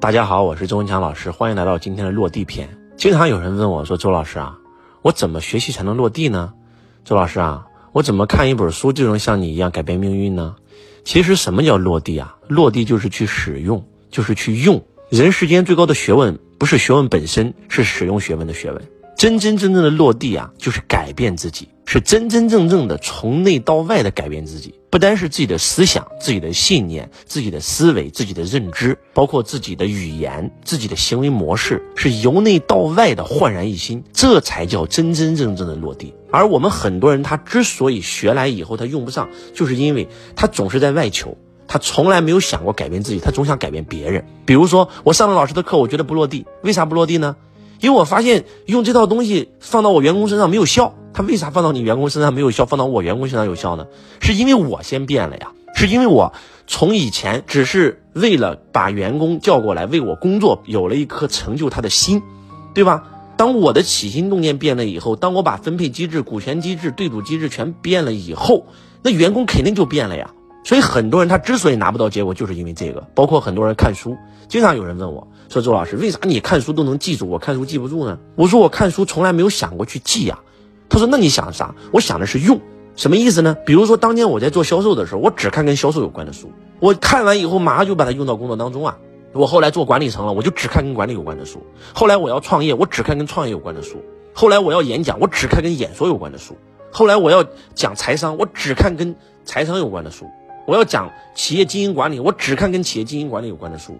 大家好，我是周文强老师，欢迎来到今天的落地篇。经常有人问我说：“周老师啊，我怎么学习才能落地呢？”周老师啊，我怎么看一本书就能像你一样改变命运呢？其实什么叫落地啊？落地就是去使用，就是去用。人世间最高的学问不是学问本身，是使用学问的学问。真真正正的落地啊，就是改变自己，是真真正正的从内到外的改变自己。不单是自己的思想、自己的信念、自己的思维、自己的认知，包括自己的语言、自己的行为模式，是由内到外的焕然一新，这才叫真真正正的落地。而我们很多人，他之所以学来以后他用不上，就是因为他总是在外求，他从来没有想过改变自己，他总想改变别人。比如说，我上了老师的课，我觉得不落地，为啥不落地呢？因为我发现用这套东西放到我员工身上没有效，他为啥放到你员工身上没有效，放到我员工身上有效呢？是因为我先变了呀，是因为我从以前只是为了把员工叫过来为我工作，有了一颗成就他的心，对吧？当我的起心动念变了以后，当我把分配机制、股权机制、对赌机制全变了以后，那员工肯定就变了呀。所以很多人他之所以拿不到结果，就是因为这个。包括很多人看书，经常有人问我说：“周老师，为啥你看书都能记住，我看书记不住呢？”我说：“我看书从来没有想过去记呀。”他说：“那你想啥？”我想的是用，什么意思呢？比如说当年我在做销售的时候，我只看跟销售有关的书，我看完以后马上就把它用到工作当中啊。我后来做管理层了，我就只看跟管理有关的书。后来我要创业，我只看跟创业有关的书。后来我要演讲，我只看跟演说有关的书。后来我要讲财商，我只看跟财商有关的书。我要讲企业经营管理，我只看跟企业经营管理有关的书。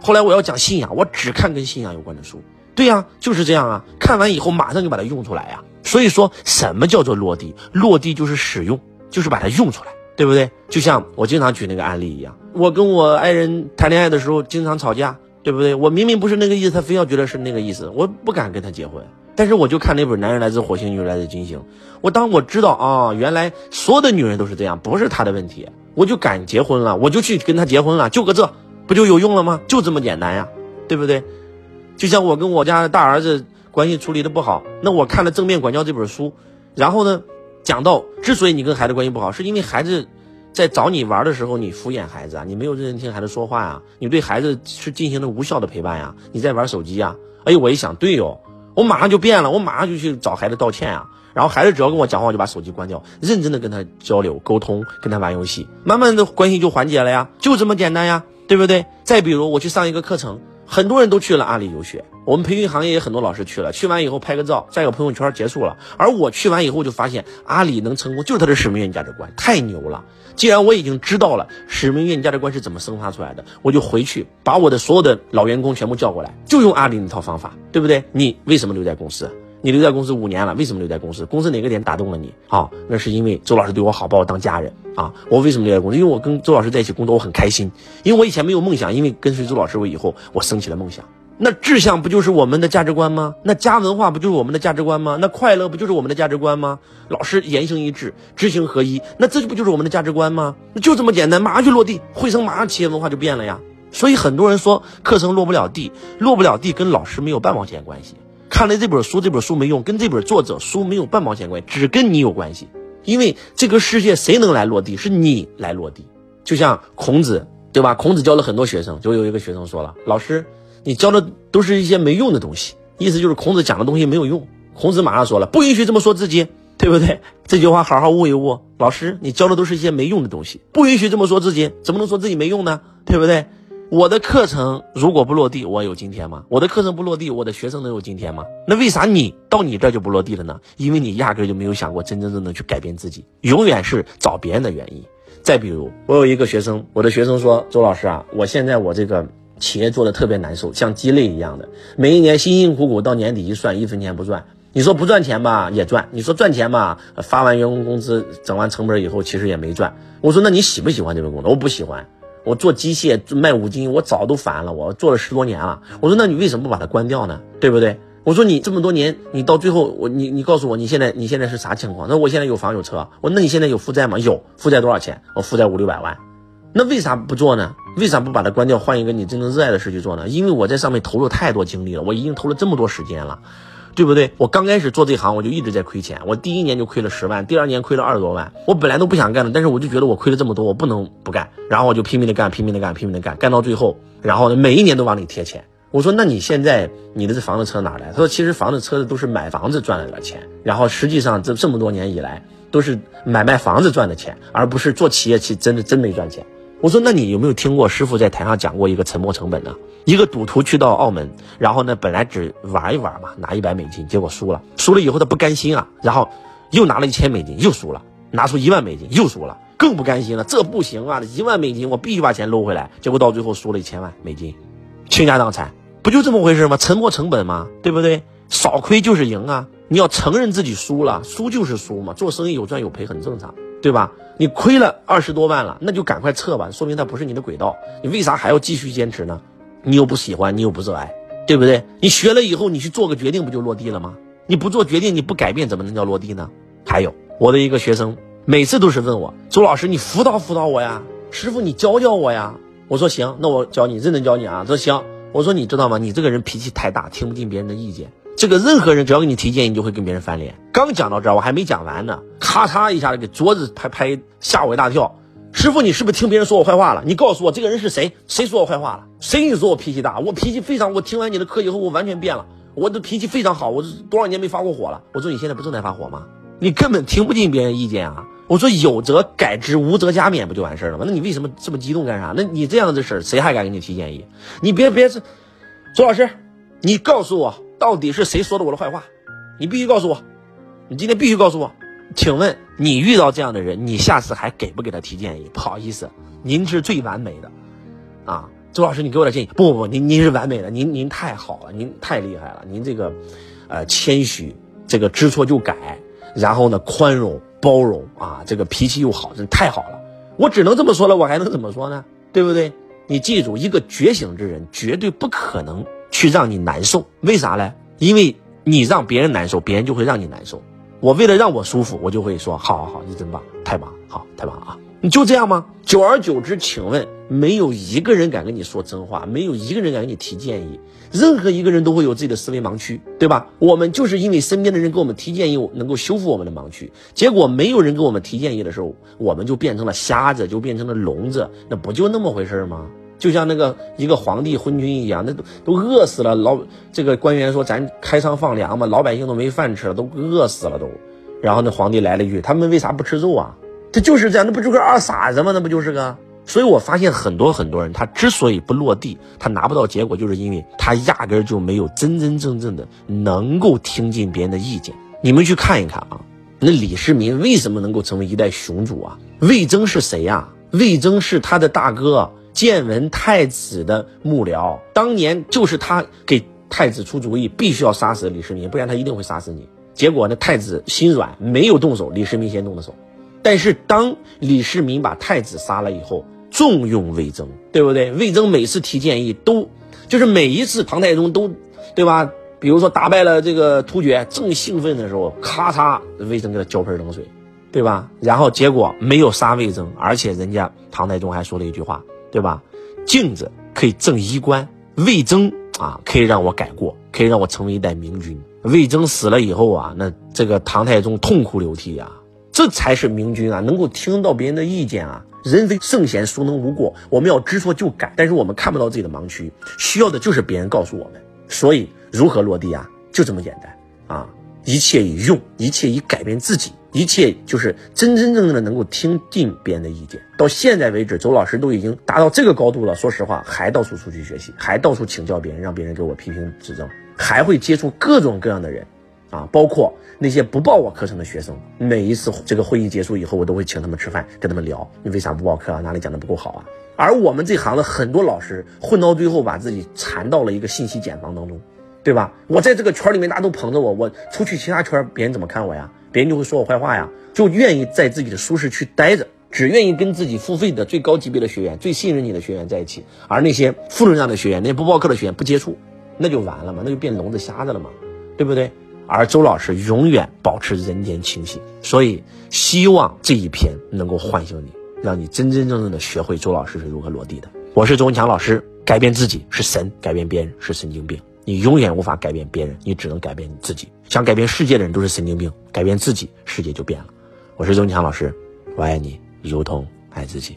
后来我要讲信仰，我只看跟信仰有关的书。对呀，就是这样啊。看完以后马上就把它用出来呀。所以说什么叫做落地？落地就是使用，就是把它用出来，对不对？就像我经常举那个案例一样，我跟我爱人谈恋爱的时候经常吵架，对不对？我明明不是那个意思，他非要觉得是那个意思，我不敢跟他结婚。但是我就看那本《男人来自火星，女人来自金星》，我当我知道啊，原来所有的女人都是这样，不是他的问题。我就敢结婚了，我就去跟他结婚了，就个这，不就有用了吗？就这么简单呀，对不对？就像我跟我家大儿子关系处理的不好，那我看了《正面管教》这本书，然后呢，讲到之所以你跟孩子关系不好，是因为孩子在找你玩的时候，你敷衍孩子啊，你没有认真听孩子说话呀，你对孩子是进行了无效的陪伴呀，你在玩手机呀。哎，我一想，对哟，我马上就变了，我马上就去找孩子道歉啊。然后孩子只要跟我讲话，我就把手机关掉，认真的跟他交流沟通，跟他玩游戏，慢慢的关系就缓解了呀，就这么简单呀，对不对？再比如我去上一个课程，很多人都去了阿里游学，我们培训行业也很多老师去了，去完以后拍个照，晒个朋友圈结束了。而我去完以后就发现，阿里能成功就是他的使命愿景价值观太牛了。既然我已经知道了使命愿景价值观是怎么生发出来的，我就回去把我的所有的老员工全部叫过来，就用阿里那套方法，对不对？你为什么留在公司？你留在公司五年了，为什么留在公司？公司哪个点打动了你？啊，那是因为周老师对我好，把我当家人啊。我为什么留在公司？因为我跟周老师在一起工作，我很开心。因为我以前没有梦想，因为跟随周老师，我以后我升起了梦想。那志向不就是我们的价值观吗？那家文化不就是我们的价值观吗？那快乐不就是我们的价值观吗？老师言行一致，知行合一，那这不就是我们的价值观吗？那就这么简单，马上就落地，汇成马上企业文化就变了呀。所以很多人说课程落不了地，落不了地跟老师没有半毛钱关系。看了这本书，这本书没用，跟这本作者书没有半毛钱关系，只跟你有关系。因为这个世界谁能来落地，是你来落地。就像孔子，对吧？孔子教了很多学生，就有一个学生说了：“老师，你教的都是一些没用的东西。”意思就是孔子讲的东西没有用。孔子马上说了：“不允许这么说自己，对不对？” 这句话好好悟一悟。老师，你教的都是一些没用的东西，不允许这么说自己，怎么能说自己没用呢？对不对？我的课程如果不落地，我有今天吗？我的课程不落地，我的学生能有今天吗？那为啥你到你这就不落地了呢？因为你压根就没有想过真真正正去改变自己，永远是找别人的原因。再比如，我有一个学生，我的学生说：“周老师啊，我现在我这个企业做的特别难受，像鸡肋一样的，每一年辛辛苦苦到年底一算，一分钱不赚。你说不赚钱吧，也赚；你说赚钱吧，发完员工工资，整完成本以后，其实也没赚。我说，那你喜不喜欢这份工作？我不喜欢。”我做机械卖五金，我早都烦了。我做了十多年了。我说，那你为什么不把它关掉呢？对不对？我说你这么多年，你到最后，我你你告诉我，你现在你现在是啥情况？那我现在有房有车。我那你现在有负债吗？有负债多少钱？我负债五六百万。那为啥不做呢？为啥不把它关掉，换一个你真正热爱的事去做呢？因为我在上面投入太多精力了，我已经投了这么多时间了。对不对？我刚开始做这行，我就一直在亏钱。我第一年就亏了十万，第二年亏了二十多万。我本来都不想干的，但是我就觉得我亏了这么多，我不能不干。然后我就拼命的干，拼命的干，拼命的干，干到最后，然后呢，每一年都往里贴钱。我说，那你现在你的这房子车哪来？他说，其实房子车子都是买房子赚来的钱。然后实际上这这么多年以来，都是买卖房子赚的钱，而不是做企业去真的真没赚钱。我说，那你有没有听过师傅在台上讲过一个沉没成本呢？一个赌徒去到澳门，然后呢，本来只玩一玩嘛，拿一百美金，结果输了，输了以后他不甘心啊，然后又拿了一千美金，又输了，拿出一万美金，又输了，更不甘心了，这不行啊，一万美金我必须把钱搂回来，结果到最后输了一千万美金，倾家荡产，不就这么回事吗？沉没成本嘛，对不对？少亏就是赢啊，你要承认自己输了，输就是输嘛，做生意有赚有赔很正常，对吧？你亏了二十多万了，那就赶快撤吧，说明它不是你的轨道，你为啥还要继续坚持呢？你又不喜欢，你又不热爱，对不对？你学了以后，你去做个决定，不就落地了吗？你不做决定，你不改变，怎么能叫落地呢？还有我的一个学生，每次都是问我周老师，你辅导辅导我呀，师傅你教教我呀。我说行，那我教你，认真教你啊。说行，我说你知道吗？你这个人脾气太大，听不进别人的意见。这个任何人只要给你提建议，你就会跟别人翻脸。刚讲到这儿，我还没讲完呢，咔嚓一下子给桌子拍拍，吓我一大跳。师傅，你是不是听别人说我坏话了？你告诉我这个人是谁？谁说我坏话了？谁跟你说我脾气大？我脾气非常，我听完你的课以后，我完全变了。我的脾气非常好，我多少年没发过火了。我说你现在不正在发火吗？你根本听不进别人意见啊！我说有则改之，无则加勉，不就完事了吗？那你为什么这么激动干啥？那你这样的事儿，谁还敢给你提建议？你别别是，周老师，你告诉我到底是谁说的我的坏话？你必须告诉我，你今天必须告诉我。请问你遇到这样的人，你下次还给不给他提建议？不好意思，您是最完美的，啊，周老师，你给我点建议。不不不，您您是完美的，您您太好了，您太厉害了，您这个，呃，谦虚，这个知错就改，然后呢，宽容包容啊，这个脾气又好，真太好了。我只能这么说了，我还能怎么说呢？对不对？你记住，一个觉醒之人绝对不可能去让你难受，为啥呢？因为你让别人难受，别人就会让你难受。我为了让我舒服，我就会说好好好，你真棒，太棒，好，太棒啊！你就这样吗？久而久之，请问没有一个人敢跟你说真话，没有一个人敢给你提建议，任何一个人都会有自己的思维盲区，对吧？我们就是因为身边的人给我们提建议，能够修复我们的盲区，结果没有人给我们提建议的时候，我们就变成了瞎子，就变成了聋子，那不就那么回事吗？就像那个一个皇帝昏君一样，那都都饿死了。老这个官员说：“咱开仓放粮嘛，老百姓都没饭吃了，都饿死了都。”然后那皇帝来了一句：“他们为啥不吃肉啊？”他就是这样，那不就是二傻子吗？那不就是个？所以我发现很多很多人，他之所以不落地，他拿不到结果，就是因为他压根就没有真真正正的能够听进别人的意见。你们去看一看啊，那李世民为什么能够成为一代雄主啊？魏征是谁呀？魏征是他的大哥。建文太子的幕僚，当年就是他给太子出主意，必须要杀死李世民，不然他一定会杀死你。结果呢，太子心软，没有动手，李世民先动的手。但是当李世民把太子杀了以后，重用魏征，对不对？魏征每次提建议都，就是每一次唐太宗都，对吧？比如说打败了这个突厥，正兴奋的时候，咔嚓，魏征给他浇盆冷水，对吧？然后结果没有杀魏征，而且人家唐太宗还说了一句话。对吧？镜子可以正衣冠，魏征啊，可以让我改过，可以让我成为一代明君。魏征死了以后啊，那这个唐太宗痛哭流涕啊，这才是明君啊，能够听到别人的意见啊。人非圣贤，孰能无过？我们要知错就改，但是我们看不到自己的盲区，需要的就是别人告诉我们。所以，如何落地啊？就这么简单啊！一切以用，一切以改变自己。一切就是真真正正的能够听进别人的意见。到现在为止，周老师都已经达到这个高度了。说实话，还到处出去学习，还到处请教别人，让别人给我批评指正，还会接触各种各样的人，啊，包括那些不报我课程的学生。每一次这个会议结束以后，我都会请他们吃饭，跟他们聊，你为啥不报课啊？哪里讲的不够好啊？而我们这行的很多老师混到最后，把自己缠到了一个信息茧房当中，对吧？我在这个圈里面，大家都捧着我，我出去其他圈，别人怎么看我呀？别人就会说我坏话呀，就愿意在自己的舒适区待着，只愿意跟自己付费的最高级别的学员、最信任你的学员在一起，而那些负能量的学员、那些不报课的学员不接触，那就完了嘛，那就变聋子瞎子了嘛，对不对？而周老师永远保持人间清醒，所以希望这一篇能够唤醒你，让你真真正正的学会周老师是如何落地的。我是周文强老师，改变自己是神，改变别人是神经病，你永远无法改变别人，你只能改变你自己。想改变世界的人都是神经病，改变自己，世界就变了。我是周强老师，我爱你，如同爱自己。